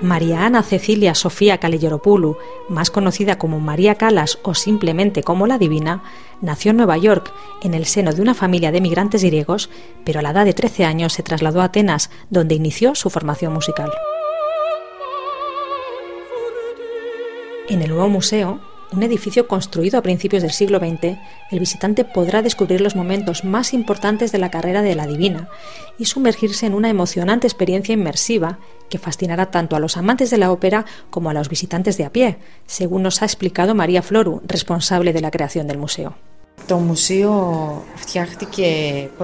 María Ana Cecilia Sofía Callejeropoulou, más conocida como María Calas o simplemente como la Divina, nació en Nueva York, en el seno de una familia de migrantes griegos, pero a la edad de 13 años se trasladó a Atenas, donde inició su formación musical. En el nuevo museo, un edificio construido a principios del siglo XX, el visitante podrá descubrir los momentos más importantes de la carrera de la divina y sumergirse en una emocionante experiencia inmersiva que fascinará tanto a los amantes de la ópera como a los visitantes de a pie, según nos ha explicado María Floru, responsable de la creación del museo.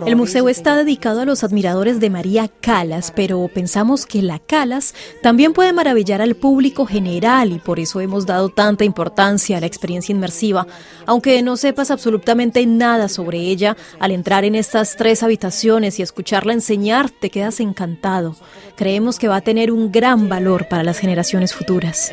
El museo está dedicado a los admiradores de María Calas, pero pensamos que la Calas también puede maravillar al público general y por eso hemos dado tanta importancia a la experiencia inmersiva. Aunque no sepas absolutamente nada sobre ella, al entrar en estas tres habitaciones y escucharla enseñar, te quedas encantado. Creemos que va a tener un gran valor para las generaciones futuras.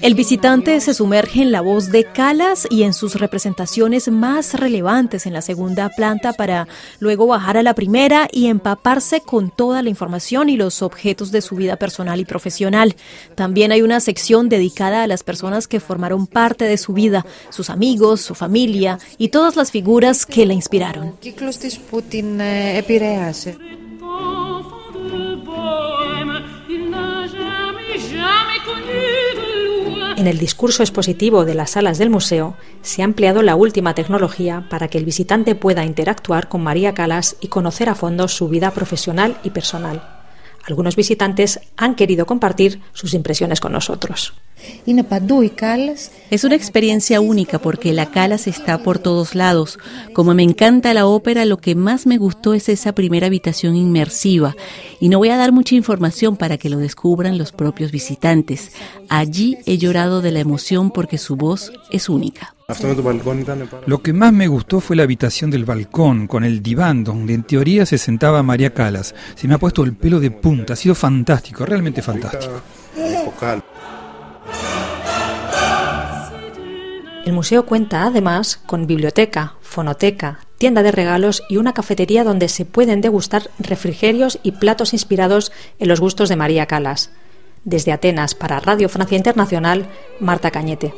El visitante se sumerge en la voz de Calas y en sus representaciones más relevantes en la segunda planta para luego bajar a la primera y empaparse con toda la información y los objetos de su vida personal y profesional. También hay una sección dedicada a las personas que formaron parte de su vida, sus amigos, su familia y todas las figuras que la inspiraron. En el discurso expositivo de las salas del museo se ha empleado la última tecnología para que el visitante pueda interactuar con María Calas y conocer a fondo su vida profesional y personal. Algunos visitantes han querido compartir sus impresiones con nosotros. Es una experiencia única porque la Calas está por todos lados. Como me encanta la ópera, lo que más me gustó es esa primera habitación inmersiva. Y no voy a dar mucha información para que lo descubran los propios visitantes. Allí he llorado de la emoción porque su voz es única. Lo que más me gustó fue la habitación del balcón, con el diván donde en teoría se sentaba María Calas. Se me ha puesto el pelo de punta, ha sido fantástico, realmente fantástico. El museo cuenta además con biblioteca, fonoteca, tienda de regalos y una cafetería donde se pueden degustar refrigerios y platos inspirados en los gustos de María Calas. Desde Atenas para Radio Francia Internacional, Marta Cañete.